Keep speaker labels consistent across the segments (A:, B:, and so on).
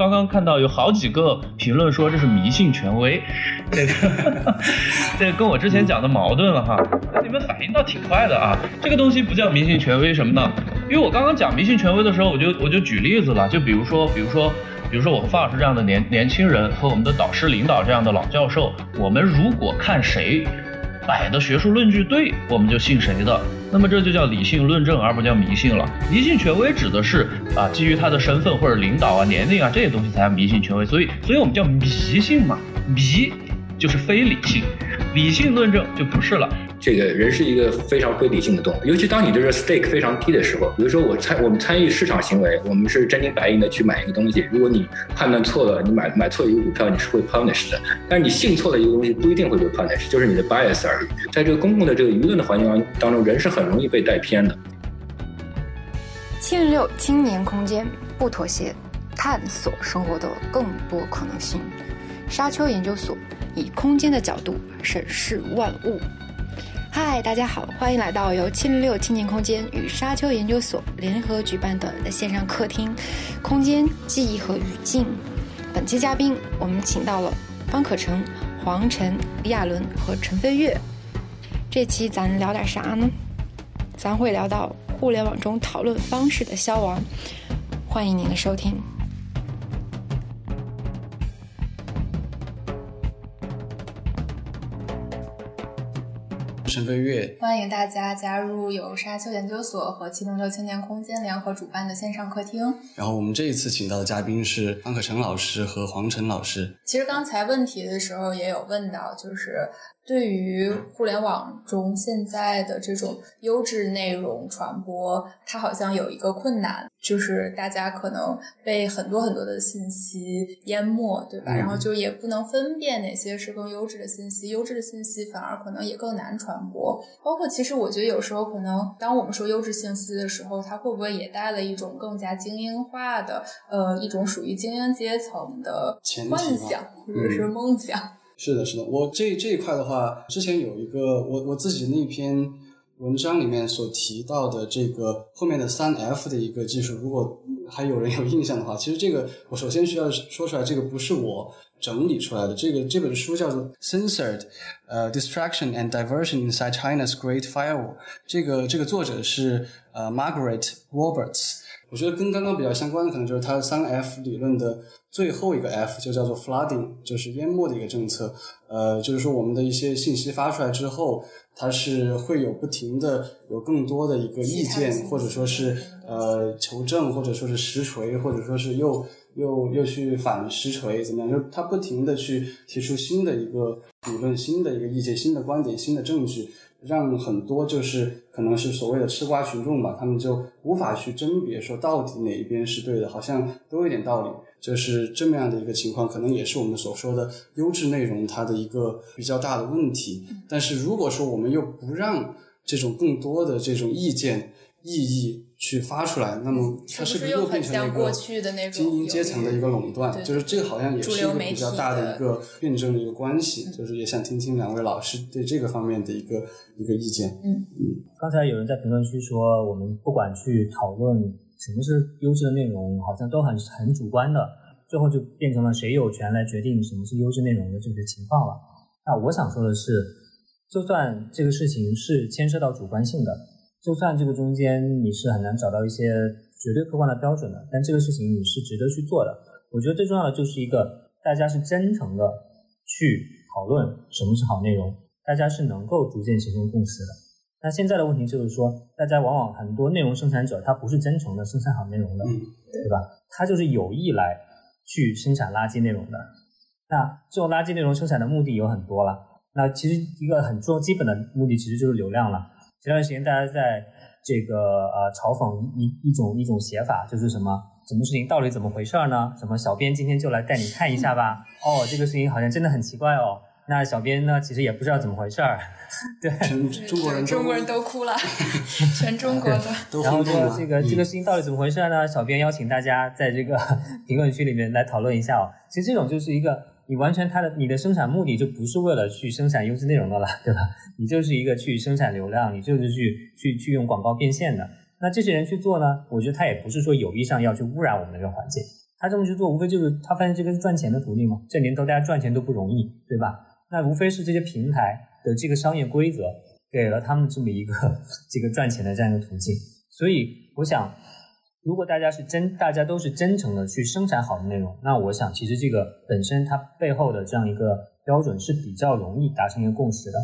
A: 刚刚看到有好几个评论说这是迷信权威，这个 这个跟我之前讲的矛盾了哈。那你们反应倒挺快的啊，这个东西不叫迷信权威什么呢？因为我刚刚讲迷信权威的时候，我就我就举例子了，就比如说比如说。比如说我和范老师这样的年年轻人和我们的导师领导这样的老教授，我们如果看谁摆的学术论据对，我们就信谁的。那么这就叫理性论证，而不叫迷信了。迷信权威指的是啊，基于他的身份或者领导啊、年龄啊这些东西才叫迷信权威。所以，所以我们叫迷信嘛，迷就是非理性，理性论证就不是了。
B: 这个人是一个非常非理性的动物，尤其当你的这个 stake 非常低的时候，比如说我参我们参与市场行为，我们是真金白银的去买一个东西，如果你判断错了，你买买错一个股票，你是会 punish 的，但是你信错了一个东西不一定会被 punish，就是你的 bias 而已。在这个公共的这个舆论的环境当中，人是很容易被带偏的。
C: 七零六青年空间不妥协，探索生活的更多可能性。沙丘研究所以空间的角度审视万物。嗨，大家好，欢迎来到由七零六青年空间与沙丘研究所联合举办的线上客厅《空间记忆和语境》。本期嘉宾，我们请到了方可成、黄晨、李亚伦和陈飞跃。这期咱聊点啥呢？咱会聊到互联网中讨论方式的消亡。欢迎您的收听。
D: 陈飞跃，
E: 欢迎大家加入由沙丘研究所和七零六青年空间联合主办的线上客厅。
D: 然后我们这一次请到的嘉宾是方可成老师和黄晨老师。
E: 其实刚才问题的时候也有问到，就是。对于互联网中现在的这种优质内容传播，它好像有一个困难，就是大家可能被很多很多的信息淹没，对吧？然后就也不能分辨哪些是更优质的信息，优质的信息反而可能也更难传播。包括其实我觉得有时候可能，当我们说优质信息的时候，它会不会也带了一种更加精英化的，呃，一种属于精英阶层的幻想或者是梦想？
D: 是的，是的，我这这一块的话，之前有一个我我自己那篇文章里面所提到的这个后面的三 F 的一个技术，如果还有人有印象的话，其实这个我首先需要说出来，这个不是我整理出来的，这个这本书叫做《Censored，呃，Distraction and Diversion Inside China's Great Firewall》，这个这个作者是呃 Margaret Roberts。我觉得跟刚刚比较相关的，可能就是它三 F 理论的最后一个 F，就叫做 flooding，就是淹没的一个政策。呃，就是说我们的一些信息发出来之后，它是会有不停的有更多的一个意见，或者说是呃求证，或者说是实锤，或者说是又又又去反实锤，怎么样？就是它不停的去提出新的一个理论、新的一个意见、新的观点、新的证据。让很多就是可能是所谓的吃瓜群众吧，他们就无法去甄别说到底哪一边是对的，好像都有点道理，就是这么样的一个情况，可能也是我们所说的优质内容它的一个比较大的问题。但是如果说我们又不让这种更多的这种意见、意义。去发出来，那么它是不是又变成了一个精英阶层的一个垄断？就是这个好像也是一个比较大的一个辩证的一个关系。就是也想听听两位老师对这个方面的一个一个意见。
E: 嗯
D: 嗯。
F: 刚才有人在评论区说，我们不管去讨论什么是优质的内容，好像都很很主观的，最后就变成了谁有权来决定什么是优质内容的这个情况了。那我想说的是，就算这个事情是牵涉到主观性的。就算这个中间你是很难找到一些绝对客观的标准的，但这个事情你是值得去做的。我觉得最重要的就是一个大家是真诚的去讨论什么是好内容，大家是能够逐渐形成共识的。那现在的问题就是说，大家往往很多内容生产者他不是真诚的生产好内容的，对吧？他就是有意来去生产垃圾内容的。那这种垃圾内容生产的目的有很多了。那其实一个很重基本的目的其实就是流量了。前段时间大家在这个呃嘲讽一一种一种写法，就是什么什么事情到底怎么回事呢？什么小编今天就来带你看一下吧。哦，这个事情好像真的很奇怪哦。那小编呢，其实也不知道怎么回事儿。对，
D: 全中国人
E: 中国人都哭了，全中国的。
F: 然后说这个这个事情到底怎么回事呢？小编邀请大家在这个评论区里面来讨论一下哦。其实这种就是一个。你完全它的你的生产目的就不是为了去生产优质内容的了，对吧？你就是一个去生产流量，你就是去去去用广告变现的。那这些人去做呢？我觉得他也不是说有意上要去污染我们的这个环境，他这么去做，无非就是他发现这个是赚钱的途径嘛。这年头大家赚钱都不容易，对吧？那无非是这些平台的这个商业规则给了他们这么一个 这个赚钱的这样一个途径。所以我想，如果大家是真，大家都是真诚的去生产好的内容，那我想其实这个本身它背后的这样一个标准是比较容易达成一个共识的。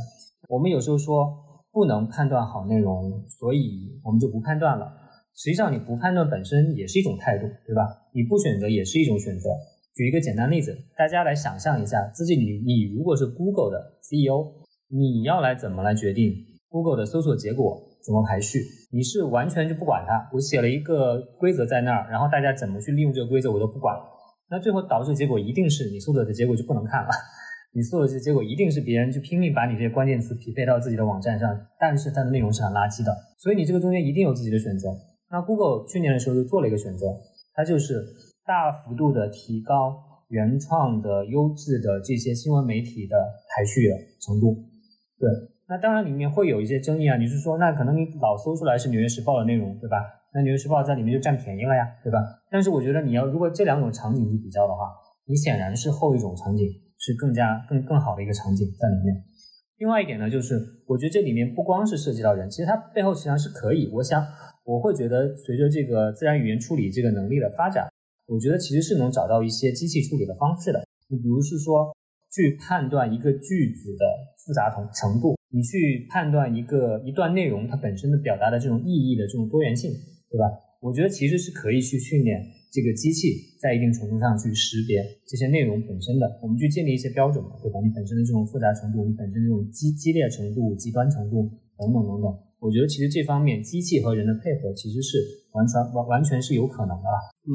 F: 我们有时候说不能判断好内容，所以我们就不判断了。实际上，你不判断本身也是一种态度，对吧？你不选择也是一种选择。举一个简单例子，大家来想象一下，自己你你如果是 Google 的 CEO，你要来怎么来决定 Google 的搜索结果怎么排序？你是完全就不管它，我写了一个规则在那儿，然后大家怎么去利用这个规则我都不管。那最后导致结果一定是你搜索的结果就不能看了，你搜索的结果一定是别人就拼命把你这些关键词匹配到自己的网站上，但是它的内容是很垃圾的。所以你这个中间一定有自己的选择。那 Google 去年的时候就做了一个选择，它就是大幅度的提高原创的、优质的这些新闻媒体的排序的程度。对，那当然里面会有一些争议啊。你是说，那可能你老搜出来是《纽约时报》的内容，对吧？那《纽约时报》在里面就占便宜了呀，对吧？但是我觉得你要如果这两种场景去比较的话，你显然是后一种场景是更加更更好的一个场景在里面。另外一点呢，就是我觉得这里面不光是涉及到人，其实它背后实际上是可以，我想。我会觉得，随着这个自然语言处理这个能力的发展，我觉得其实是能找到一些机器处理的方式的。你比如是说，去判断一个句子的复杂程程度，你去判断一个一段内容它本身的表达的这种意义的这种多元性，对吧？我觉得其实是可以去训练这个机器在一定程度上去识别这些内容本身的，我们去建立一些标准嘛，对吧？你本身的这种复杂程度，你本身的这种激激烈程度、极端程度等等等等。我觉得其实这方面机器和人的配合其实是完全完完全是有可能的。
D: 嗯，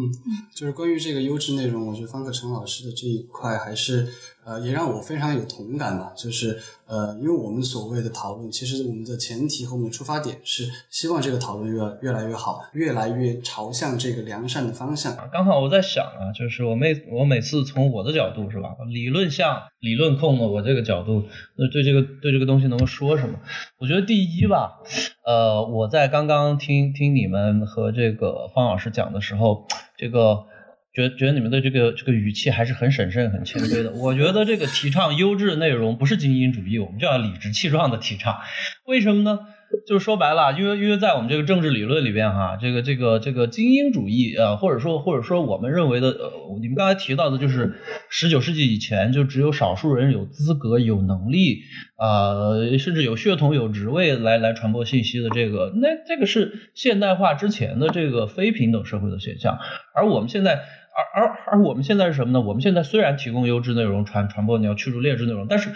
D: 就是关于这个优质内容，我觉得方克成老师的这一块还是呃也让我非常有同感吧。就是呃，因为我们所谓的讨论，其实我们的前提和我们的出发点是希望这个讨论越越来越好，越来越朝向这个良善的方向。
A: 刚好我在想啊，就是我每我每次从我的角度是吧，理论向理论控的我这个角度，那对这个对这个东西能够说什么？我觉得第一吧。呃，我在刚刚听听你们和这个方老师讲的时候，这个觉觉得你们的这个这个语气还是很审慎、很谦卑的。我觉得这个提倡优质内容不是精英主义，我们就要理直气壮的提倡。为什么呢？就是说白了，因为因为在我们这个政治理论里边哈，这个这个这个精英主义啊，或者说或者说我们认为的，呃，你们刚才提到的就是十九世纪以前就只有少数人有资格、有能力啊，甚至有血统、有职位来来传播信息的这个，那这个是现代化之前的这个非平等社会的现象。而我们现在，而而而我们现在是什么呢？我们现在虽然提供优质内容传传播，你要驱逐劣质内容，但是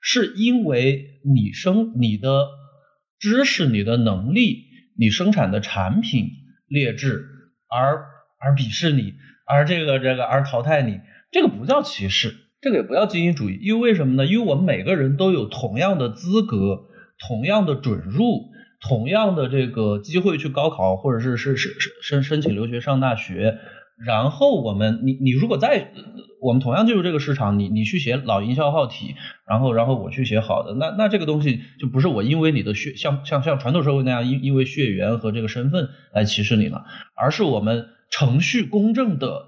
A: 是因为你生你的。知识、你的能力、你生产的产品劣质，而而鄙视你，而这个这个而淘汰你，这个不叫歧视，这个也不叫精英主义，因为为什么呢？因为我们每个人都有同样的资格、同样的准入、同样的这个机会去高考，或者是是是申申请留学上大学。然后我们，你你如果在我们同样进入这个市场，你你去写老营销号体，然后然后我去写好的，那那这个东西就不是我因为你的血像像像传统社会那样因因为血缘和这个身份来歧视你了，而是我们程序公正的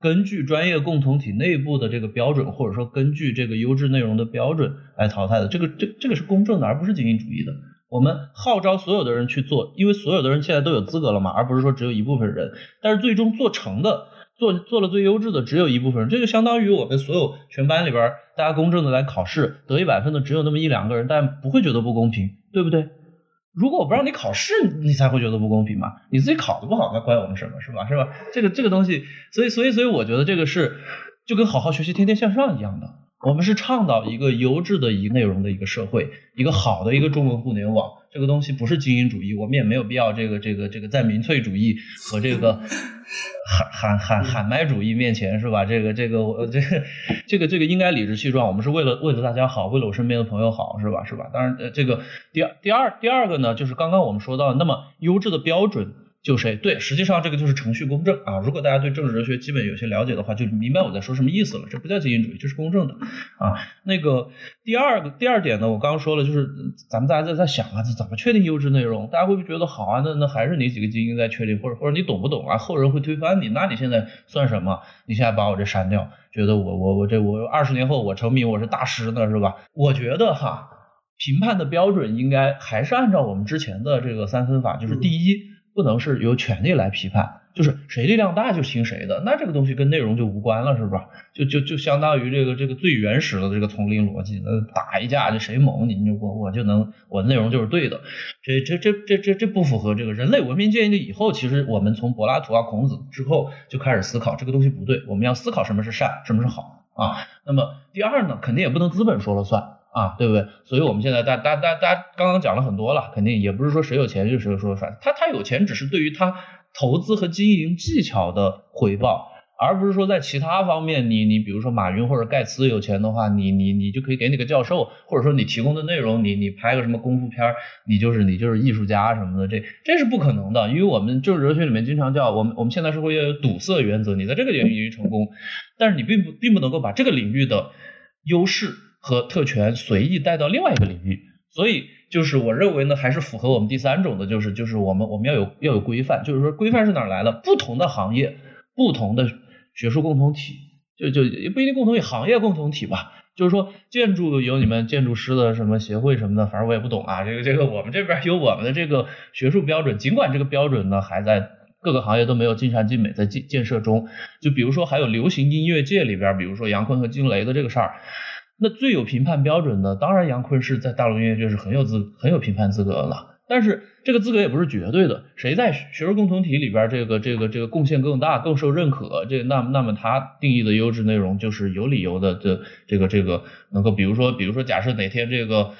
A: 根据专业共同体内部的这个标准，或者说根据这个优质内容的标准来淘汰的，这个这这个是公正的，而不是精英主义的。我们号召所有的人去做，因为所有的人现在都有资格了嘛，而不是说只有一部分人。但是最终做成的，做做了最优质的只有一部分人，这就相当于我们所有全班里边大家公正的来考试，得一百分的只有那么一两个人，但不会觉得不公平，对不对？如果我不让你考试，你才会觉得不公平嘛。你自己考的不好，那怪我们什么是吧？是吧？这个这个东西，所以所以所以我觉得这个是就跟好好学习、天天向上一样的。我们是倡导一个优质的一个内容的一个社会，一个好的一个中文互联网。这个东西不是精英主义，我们也没有必要这个这个这个在民粹主义和这个 喊喊喊喊麦主义面前是吧？这个这个我这个这个这个应该理直气壮。我们是为了为了大家好，为了我身边的朋友好，是吧？是吧？当然，呃这个第二第二第二个呢，就是刚刚我们说到，那么优质的标准。就谁对，实际上这个就是程序公正啊。如果大家对政治哲学基本有些了解的话，就明白我在说什么意思了。这不叫精英主义，这是公正的啊。那个第二个第二点呢，我刚刚说了，就是咱们大家在在想啊，怎么确定优质内容？大家会不会觉得好啊？那那还是你几个精英在确定，或者或者你懂不懂啊？后人会推翻你，那你现在算什么？你现在把我这删掉，觉得我我我这我二十年后我成名我是大师呢是吧？我觉得哈，评判的标准应该还是按照我们之前的这个三分法，就是第一。不能是由权力来批判，就是谁力量大就听谁的，那这个东西跟内容就无关了，是吧？就就就相当于这个这个最原始的这个丛林逻辑，那打一架就谁猛，你就我我就能我的内容就是对的，这这这这这这不符合这个人类文明建立以后，其实我们从柏拉图啊孔子之后就开始思考这个东西不对，我们要思考什么是善，什么是好啊。那么第二呢，肯定也不能资本说了算。啊，对不对？所以我们现在大大大大家刚刚讲了很多了，肯定也不是说谁有钱就谁说了算。他他有钱只是对于他投资和经营技巧的回报，而不是说在其他方面，你你比如说马云或者盖茨有钱的话，你你你就可以给你个教授，或者说你提供的内容，你你拍个什么功夫片，你就是你就是艺术家什么的，这这是不可能的，因为我们就是哲学里面经常叫我们我们现代社会要有堵塞原则，你在这个领域成功，但是你并不并不能够把这个领域的优势。和特权随意带到另外一个领域，所以就是我认为呢，还是符合我们第三种的，就是就是我们我们要有要有规范，就是说规范是哪来的？不同的行业，不同的学术共同体，就就也不一定共同体，行业共同体吧。就是说建筑有你们建筑师的什么协会什么的，反正我也不懂啊。这个这个我们这边有我们的这个学术标准，尽管这个标准呢还在各个行业都没有尽善尽美，在建建设中。就比如说还有流行音乐界里边，比如说杨坤和惊雷的这个事儿。那最有评判标准的，当然杨坤是在大陆音乐界是很有资很有评判资格了。但是这个资格也不是绝对的，谁在学术共同体里边这个这个这个贡献更大、更受认可，这那那么他定义的优质内容就是有理由的。这这个这个能够，比如说比如说假设哪天这个。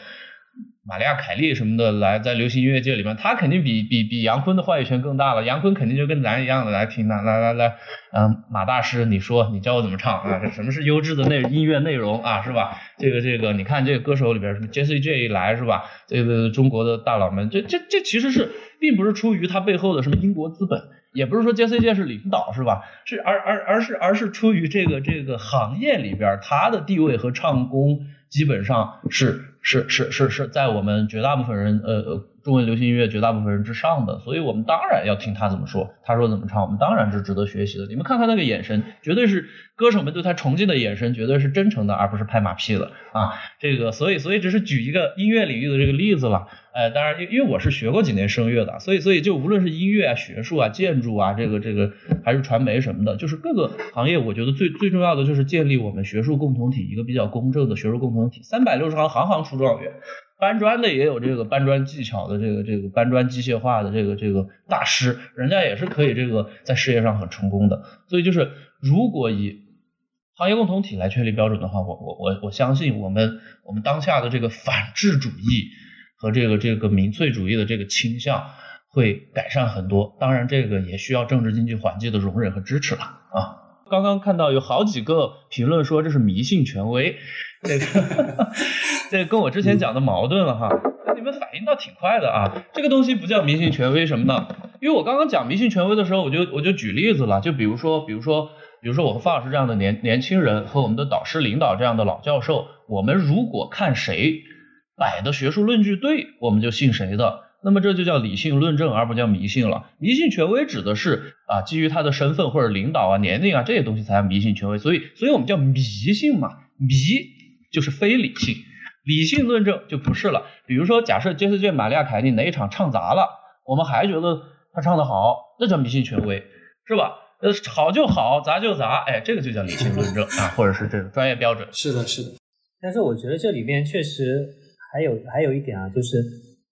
A: 玛利亚·凯莉什么的来在流行音乐界里面，他肯定比比比杨坤的话语权更大了。杨坤肯定就跟咱一样的来听的，来来来，嗯，马大师，你说你教我怎么唱啊？这什么是优质的内音乐内容啊？是吧？这个这个，你看这个歌手里边什么 J.C. J 一来是吧？这个中国的大佬们，这这这其实是并不是出于他背后的什么英国资本，也不是说 J.C. J 是领导是吧？是而而而是而是出于这个这个行业里边他的地位和唱功基本上是。是是是是在我们绝大部分人呃中文流行音乐绝大部分人之上的，所以我们当然要听他怎么说，他说怎么唱，我们当然是值得学习的。你们看看那个眼神，绝对是歌手们对他崇敬的眼神，绝对是真诚的，而不是拍马屁的啊。这个所以所以只是举一个音乐领域的这个例子了。呃，当然因因为我是学过几年声乐的，所以所以就无论是音乐啊、学术啊、建筑啊，这个这个还是传媒什么的，就是各个行业，我觉得最最重要的就是建立我们学术共同体一个比较公正的学术共同体。三百六十行，行行出状元。搬砖的也有这个搬砖技巧的，这个这个搬砖机械化的这个这个大师，人家也是可以这个在事业上很成功的。所以就是如果以行业共同体来确立标准的话，我我我我相信我们我们当下的这个反智主义和这个这个民粹主义的这个倾向会改善很多。当然，这个也需要政治经济环境的容忍和支持了啊。刚刚看到有好几个评论说这是迷信权威。这个，这跟我之前讲的矛盾了哈，那你们反应倒挺快的啊。这个东西不叫迷信权威什么呢？因为我刚刚讲迷信权威的时候，我就我就举例子了，就比如说，比如说，比如说我和范老师这样的年年轻人和我们的导师领导这样的老教授，我们如果看谁摆的学术论据对，我们就信谁的，那么这就叫理性论证，而不叫迷信了。迷信权威指的是啊，基于他的身份或者领导啊、年龄啊这些东西才叫迷信权威，所以，所以我们叫迷信嘛，迷。就是非理性，理性论证就不是了。比如说，假设杰斯·卷玛利亚·凯莉哪一场唱砸了，我们还觉得他唱的好，那叫迷信权威，是吧？呃，好就好，砸就砸，哎，这个就叫理性论证啊，或者是这个专业标准。
D: 是的，是的。
F: 但是我觉得这里面确实还有还有一点啊，就是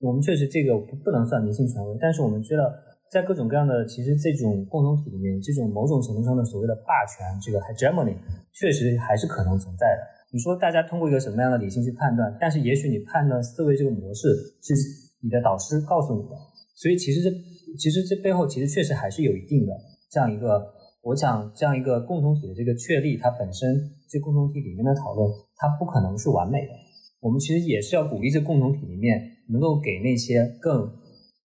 F: 我们确实这个不不能算迷信权威，但是我们知道在各种各样的其实这种共同体里面，这种某种程度上的所谓的霸权，这个 hegemony，确实还是可能存在的。你说大家通过一个什么样的理性去判断？但是也许你判断思维这个模式是你的导师告诉你的，所以其实这其实这背后其实确实还是有一定的这样一个，我想这样一个共同体的这个确立，它本身这共同体里面的讨论，它不可能是完美的。我们其实也是要鼓励这共同体里面能够给那些更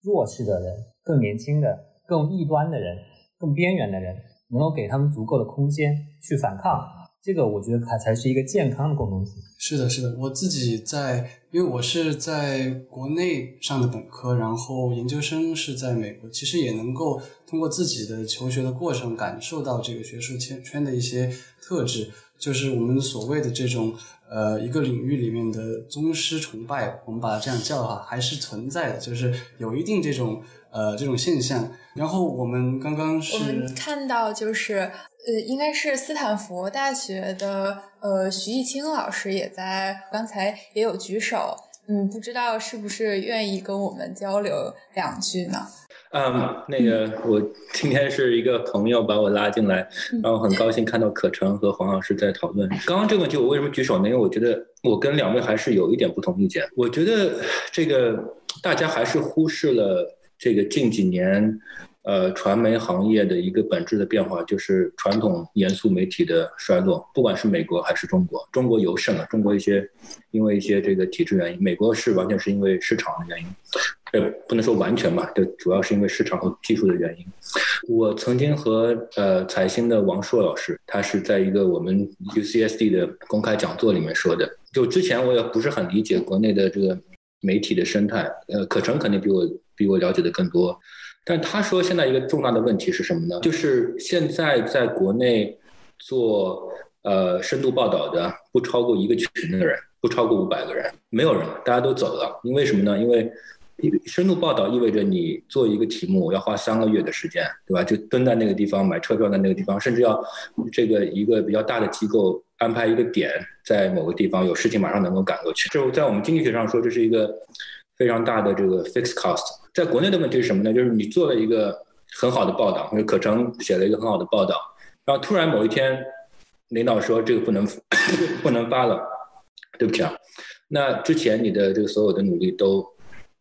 F: 弱势的人、更年轻的。更异端的人、更边缘的人，能够给他们足够的空间去反抗，这个我觉得它才是一个健康的共同体。
D: 是的，是的，我自己在，因为我是在国内上的本科，然后研究生是在美国，其实也能够通过自己的求学的过程，感受到这个学术圈圈的一些特质，就是我们所谓的这种呃一个领域里面的宗师崇拜，我们把它这样叫的话，还是存在的，就是有一定这种呃这种现象。然后我们刚刚是
E: 我们看到就是呃，应该是斯坦福大学的呃徐艺清老师也在刚才也有举手，嗯，不知道是不是愿意跟我们交流两句呢？
B: 嗯，那个我今天是一个朋友把我拉进来，然后很高兴看到可成和黄老师在讨论。刚刚这个问题我为什么举手呢？因为我觉得我跟两位还是有一点不同意见。我觉得这个大家还是忽视了这个近几年。呃，传媒行业的一个本质的变化就是传统严肃媒体的衰落，不管是美国还是中国，中国尤甚了。中国一些因为一些这个体制原因，美国是完全是因为市场的原因，呃，不能说完全吧，就主要是因为市场和技术的原因。我曾经和呃财新的王硕老师，他是在一个我们 UCSD 的公开讲座里面说的，就之前我也不是很理解国内的这个媒体的生态，呃，可成肯定比我比我了解的更多。但他说，现在一个重大的问题是什么呢？就是现在在国内做呃深度报道的不超过一个群的人，不超过五百个人，没有人，大家都走了。因为什么呢？因为深度报道意味着你做一个题目要花三个月的时间，对吧？就蹲在那个地方买车票在那个地方，甚至要这个一个比较大的机构安排一个点在某个地方，有事情马上能够赶过去。就在我们经济学上说，这是一个非常大的这个 fixed cost。在国内的问题是什么呢？就是你做了一个很好的报道，或者可成写了一个很好的报道，然后突然某一天，领导说这个不能 不能发了，对不起啊，那之前你的这个所有的努力都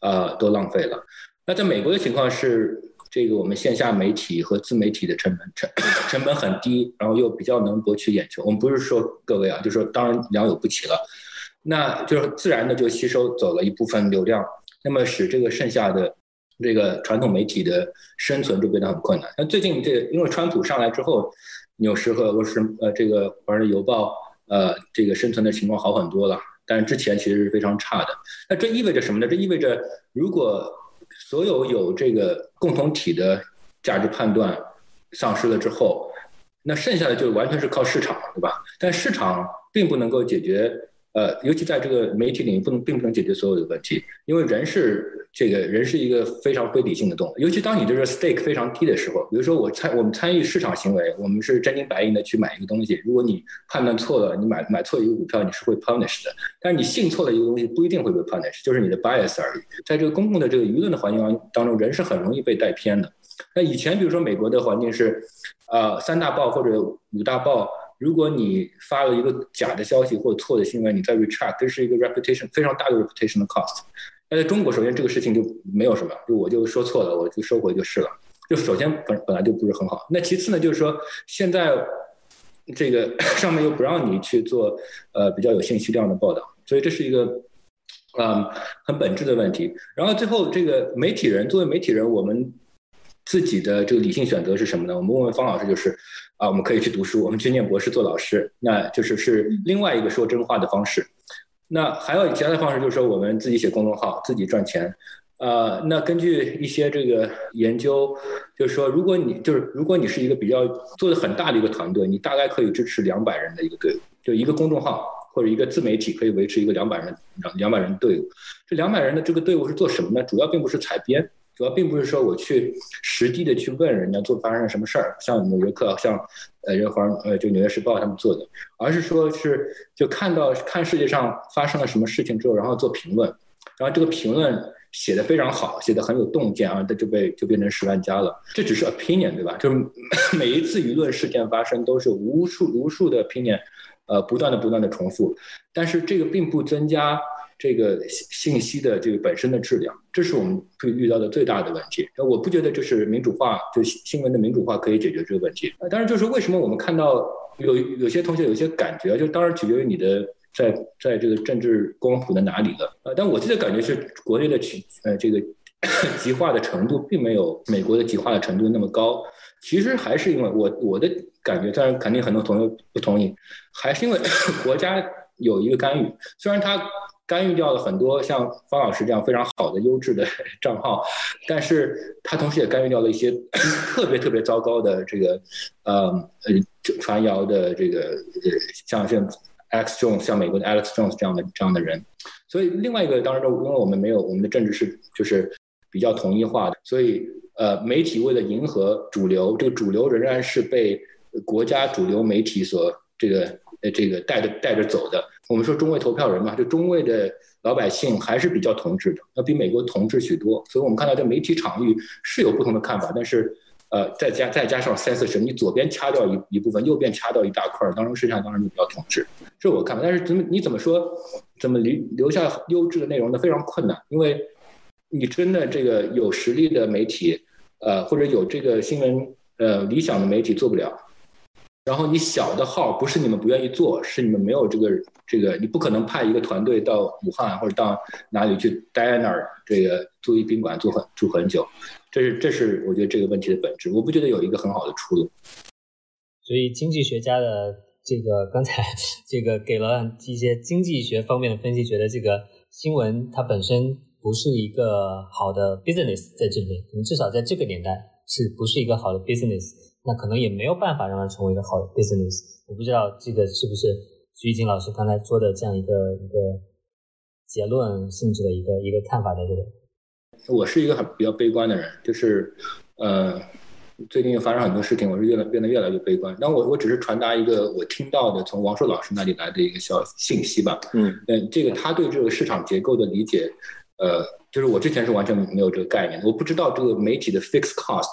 B: 啊都浪费了。那在美国的情况是，这个我们线下媒体和自媒体的成本成 成本很低，然后又比较能博取眼球。我们不是说各位啊，就是说当然良莠不齐了，那就是自然的就吸收走了一部分流量，那么使这个剩下的。这个传统媒体的生存就变得很困难。那最近这因为川普上来之后，纽时和俄罗斯呃这个华盛顿邮报呃这个生存的情况好很多了，但是之前其实是非常差的。那这意味着什么呢？这意味着如果所有有这个共同体的价值判断丧失了之后，那剩下的就完全是靠市场，对吧？但市场并不能够解决。呃，尤其在这个媒体领域，不能并不能解决所有的问题，因为人是这个人是一个非常非理性的动物。尤其当你这个 stake 非常低的时候，比如说我参我们参与市场行为，我们是真金白银的去买一个东西。如果你判断错了，你买买错一个股票，你是会 punish 的。但是你信错了一个东西，不一定会被 punish，就是你的 bias 而已。在这个公共的这个舆论的环境当中，人是很容易被带偏的。那以前比如说美国的环境是，呃，三大报或者五大报。如果你发了一个假的消息或者错的新闻，你再 retract，这是一个 reputation 非常大的 reputation 的 cost。那在中国，首先这个事情就没有什么，就我就说错了，我就收回就是了。就首先本本来就不是很好。那其次呢，就是说现在这个 上面又不让你去做呃比较有信息量的报道，所以这是一个嗯很本质的问题。然后最后这个媒体人作为媒体人，我们自己的这个理性选择是什么呢？我们问问方老师，就是。啊，我们可以去读书，我们去念博士做老师，那就是是另外一个说真话的方式。那还有其他的方式，就是说我们自己写公众号，自己赚钱。呃，那根据一些这个研究，就是说，如果你就是如果你是一个比较做的很大的一个团队，你大概可以支持两百人的一个队伍，就一个公众号或者一个自媒体可以维持一个两百人两两百人队伍。这两百人的这个队伍是做什么呢？主要并不是采编。主要并不是说我去实地的去问人家做发生了什么事儿，像纽约客，像呃人华呃就纽约时报他们做的，而是说是就看到看世界上发生了什么事情之后，然后做评论，然后这个评论写的非常好，写的很有洞见啊，这就被就变成十万加了。这只是 opinion 对吧？就是 每一次舆论事件发生都是无数无数的 opinion，呃不断的不断的重复，但是这个并不增加。这个信息的这个本身的质量，这是我们会遇到的最大的问题。那我不觉得就是民主化，就新闻的民主化可以解决这个问题。当然，就是为什么我们看到有有些同学有些感觉，就当然取决于你的在在这个政治光谱的哪里了。呃，但我自己的感觉是，国内的取呃这个 极化的程度并没有美国的极化的程度那么高。其实还是因为我我的感觉，当然肯定很多同学不同意，还是因为 国家有一个干预，虽然它。干预掉了很多像方老师这样非常好的优质的 账号，但是他同时也干预掉了一些 特别特别糟糕的这个呃呃传谣的这个呃像像 Alex Jones 像美国的 Alex Jones 这样的这样的人，所以另外一个当然因为我们没有我们的政治是就是比较统一化的，所以呃媒体为了迎合主流，这个主流仍然是被国家主流媒体所这个。呃，这个带着带着走的，我们说中位投票人嘛，就中位的老百姓还是比较同质的，要比美国同质许多。所以我们看到这媒体场域是有不同的看法，但是，呃，再加再加上三四十，你左边掐掉一一部分，右边掐掉一大块，当中实际上当然就比较同质，这我看法。但是怎么你怎么说，怎么留留下优质的内容呢？非常困难，因为你真的这个有实力的媒体，呃，或者有这个新闻呃理想的媒体做不了。然后你小的号不是你们不愿意做，是你们没有这个这个，你不可能派一个团队到武汉或者到哪里去待在那儿，这个租一宾馆住很住很久，这是这是我觉得这个问题的本质。我不觉得有一个很好的出路。
F: 所以经济学家的这个刚才这个给了一些经济学方面的分析，觉得这个新闻它本身不是一个好的 business 在这边，可能至少在这个年代是不是一个好的 business。那可能也没有办法让它成为一个好的 business。我不知道这个是不是徐一金老师刚才说的这样一个一个结论性质的一个一个看法的这个。
B: 我是一个很比较悲观的人，就是呃，最近发生很多事情，我是越来变得越来越悲观。那我我只是传达一个我听到的从王硕老师那里来的一个小信息吧。嗯，嗯，这个他对这个市场结构的理解，呃，就是我之前是完全没有这个概念的，我不知道这个媒体的 fixed cost。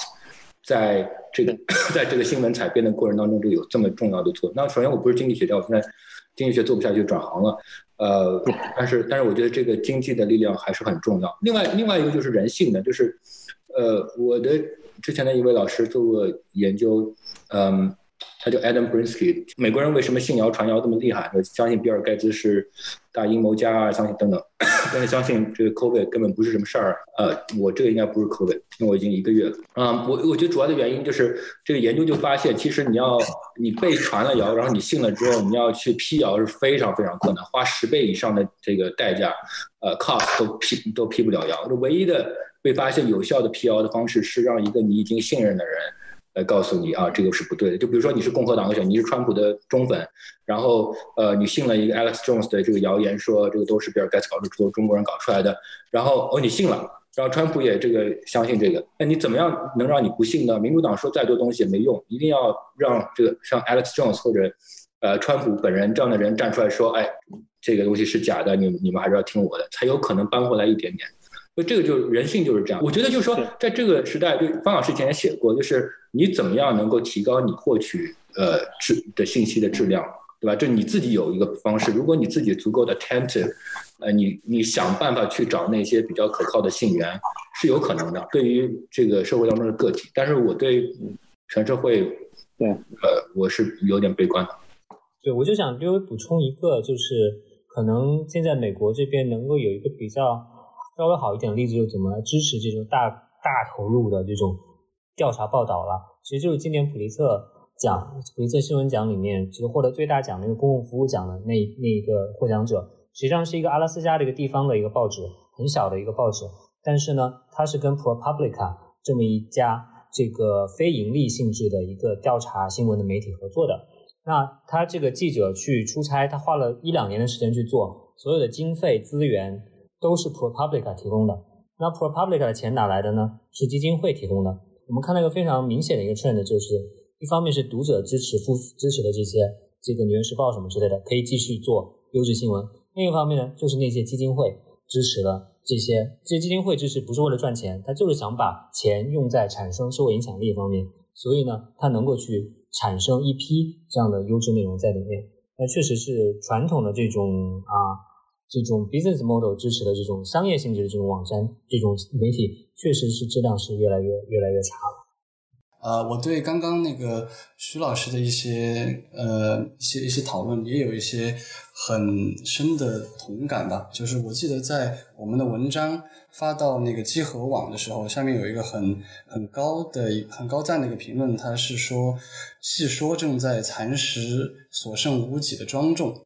B: 在这个在这个新闻采编的过程当中，就有这么重要的作用。那首先我不是经济学家，我现在经济学做不下去，转行了。呃，但是但是我觉得这个经济的力量还是很重要。另外另外一个就是人性的，就是呃，我的之前的一位老师做过研究，嗯。他叫 Adam Brinsky，美国人为什么信谣传谣这么厉害？相信比尔盖茨是大阴谋家啊，相信等等，但是相信这个 COVID 根本不是什么事儿。呃，我这个应该不是 COVID，因为我已经一个月了。啊，我我觉得主要的原因就是这个研究就发现，其实你要你被传了谣，然后你信了之后，你要去辟谣是非常非常困难，花十倍以上的这个代价，呃，cost 都辟都辟不了谣。唯一的被发现有效的辟谣的方式是让一个你已经信任的人。来告诉你啊，这个是不对的。就比如说你是共和党的选，你是川普的忠粉，然后呃，你信了一个 Alex Jones 的这个谣言，说这个都是比尔盖茨搞出，都是中国人搞出来的。然后哦，你信了，然后川普也这个相信这个，那你怎么样能让你不信呢？民主党说再多东西也没用，一定要让这个像 Alex Jones 或者呃川普本人这样的人站出来说，哎，这个东西是假的，你你们还是要听我的，才有可能扳回来一点点。所以这个就人性就是这样。我觉得就是说，在这个时代，就方老师以前也写过，就是你怎么样能够提高你获取呃质的信息的质量，对吧？就你自己有一个方式，如果你自己足够的 attentive，呃，你你想办法去找那些比较可靠的信源，是有可能的。对于这个社会当中的个体，但是我对全社会，
F: 对，
B: 呃，我是有点悲观的。
F: 对，我就想略微补充一个，就是可能现在美国这边能够有一个比较。稍微好一点的例子就是怎么来支持这种大大投入的这种调查报道了。其实就是今年普利策奖、普利策新闻奖里面，其实获得最大奖的一个公共服务奖的那那一个获奖者，实际上是一个阿拉斯加的一个地方的一个报纸，很小的一个报纸。但是呢，它是跟 ProPublica 这么一家这个非盈利性质的一个调查新闻的媒体合作的。那他这个记者去出差，他花了一两年的时间去做，所有的经费资源。都是 ProPublica 提供的，那 ProPublica 的钱哪来的呢？是基金会提供的。我们看到一个非常明显的一个 trend，就是一方面是读者支持、付支持的这些这个《纽约时报》什么之类的，可以继续做优质新闻；另一方面呢，就是那些基金会支持的这些，这些基金会支持不是为了赚钱，他就是想把钱用在产生社会影响力方面，所以呢，他能够去产生一批这样的优质内容在里面。那确实是传统的这种啊。这种 business model 支持的这种商业性质的这种网站，这种媒体确实是质量是越来越越来越差了。
D: 呃，我对刚刚那个徐老师的一些呃一些一些讨论也有一些很深的同感吧。就是我记得在我们的文章发到那个集合网的时候，下面有一个很很高的很高赞的一个评论，他是说细说正在蚕食所剩无几的庄重，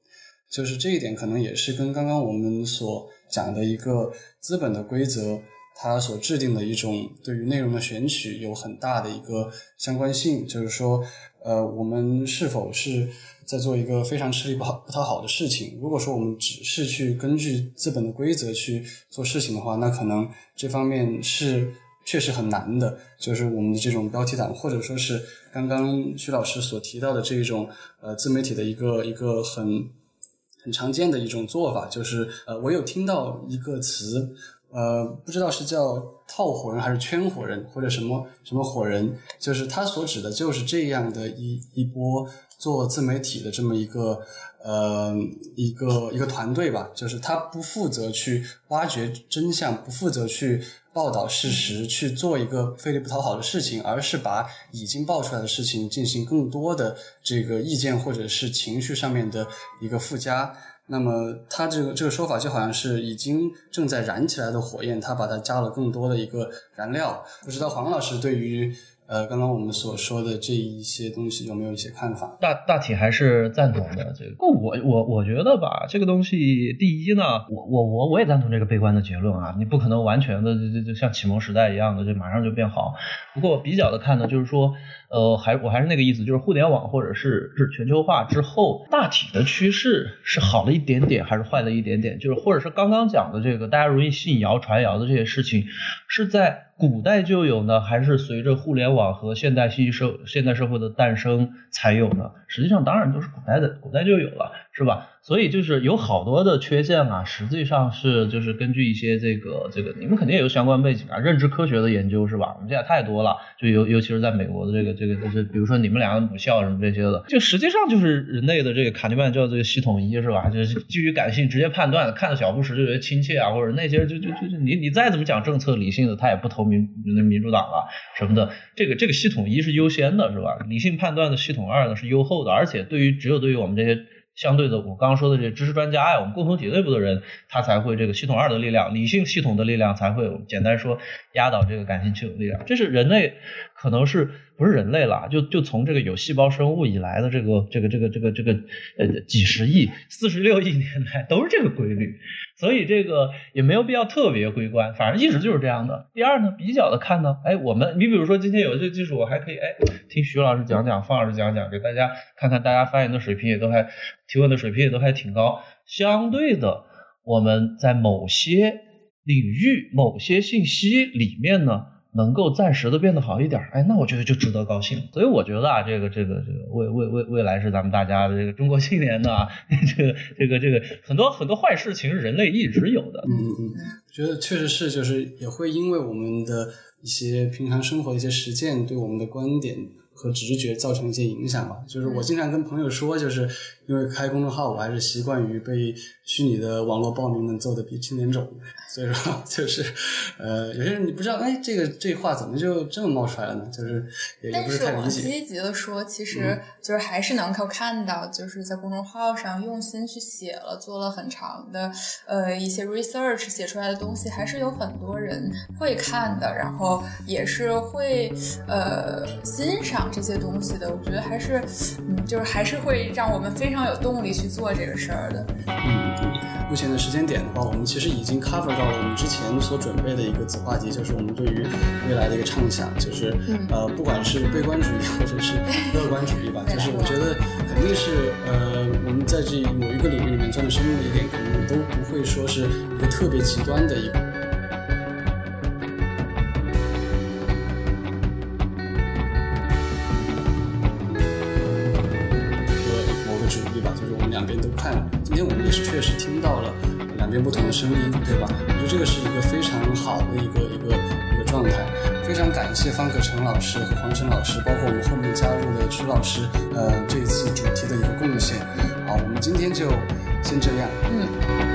D: 就是这一点可能也是跟刚刚我们所讲的一个资本的规则。它所制定的一种对于内容的选取有很大的一个相关性，就是说，呃，我们是否是在做一个非常吃力不好不讨好的事情？如果说我们只是去根据资本的规则去做事情的话，那可能这方面是确实很难的。就是我们的这种标题党，或者说是刚刚徐老师所提到的这一种呃自媒体的一个一个很很常见的一种做法，就是呃，我有听到一个词。呃，不知道是叫套火人还是圈火人，或者什么什么火人，就是他所指的就是这样的一一波做自媒体的这么一个呃一个一个团队吧，就是他不负责去挖掘真相，不负责去报道事实，去做一个费力不讨好的事情，而是把已经爆出来的事情进行更多的这个意见或者是情绪上面的一个附加。那么，他这个这个说法就好像是已经正在燃起来的火焰，他把它加了更多的一个燃料。不知道黄老师对于呃刚刚我们所说的这一些东西有没有一些看法？
A: 大大体还是赞同的。这个，我我我觉得吧，这个东西，第一呢，我我我我也赞同这个悲观的结论啊，你不可能完全的就就就像启蒙时代一样的，就马上就变好。不过比较的看呢，就是说。呃，还我还是那个意思，就是互联网或者是是全球化之后，大体的趋势是好了一点点，还是坏了一点点？就是或者是刚刚讲的这个大家容易信谣传谣的这些事情，是在古代就有呢，还是随着互联网和现代信息社现代社会的诞生才有呢？实际上，当然都是古代的，古代就有了，是吧？所以就是有好多的缺陷啊，实际上是就是根据一些这个这个，你们肯定也有相关背景啊，认知科学的研究是吧？我们现在太多了，就尤尤其是在美国的这个这个就是比如说你们两个母校什么这些的，就实际上就是人类的这个卡尼曼叫这个系统一是吧？就是基于感性直接判断，看到小布什就觉得亲切啊，或者那些就就就就你你再怎么讲政策理性的，他也不投民那民主党了什么的，这个这个系统一是优先的是吧？理性判断的系统二呢是优后的，而且对于只有对于我们这些。相对的，我刚刚说的这知识专家呀，我们共同体内部的人，他才会这个系统二的力量，理性系统的力量才会简单说压倒这个感性系统力量。这是人类可能是不是人类了？就就从这个有细胞生物以来的这个这个这个这个这个呃几十亿、四十六亿年来都是这个规律。所以这个也没有必要特别悲观，反正一直就是这样的。第二呢，比较的看呢，哎，我们你比如说今天有这个技术，我还可以哎听徐老师讲讲，方老师讲讲，给大家看看大家发言的水平也都还提问的水平也都还挺高。相对的，我们在某些领域、某些信息里面呢。能够暂时的变得好一点，哎，那我觉得就值得高兴。所以我觉得啊，这个这个这个未未未未来是咱们大家的这个中国青年的啊，这个这个这个很多很多坏事情是，人类一直有的。
D: 嗯嗯，我觉得确实是，就是也会因为我们的一些平常生活一些实践，对我们的观点。和直觉造成一些影响吧。就是我经常跟朋友说，就是因为开公众号，我还是习惯于被虚拟的网络暴民们揍得鼻青脸肿，所以说 就是，呃，有些人你不知道，哎，这个这话怎么就这么冒出来了呢？就是也不是太理解。
E: 积极的说，其实就是还是能够看到，就是在公众号上用心去写了，做了很长的呃一些 research 写出来的东西，还是有很多人会看的，然后也是会呃欣赏。这些东西的，我觉得还是，嗯，就是还是会让我们非常有动力去做这个事儿的。
D: 嗯，目前的时间点的话，我们其实已经 cover 到了我们之前所准备的一个子话题，就是我们对于未来的一个畅想，就是呃，不管是悲观主义或者是乐观主义吧，就是我觉得肯定是呃，我们在这某一个领域里面钻的深入一点，可能都不会说是一个特别极端的一个。声音，对吧？我觉得这个是一个非常好的一个一个一个状态。非常感谢方可成老师和黄晨老师，包括我们后面加入的曲老师，呃，这一次主题的一个贡献。好，我们今天就先这样。
E: 嗯。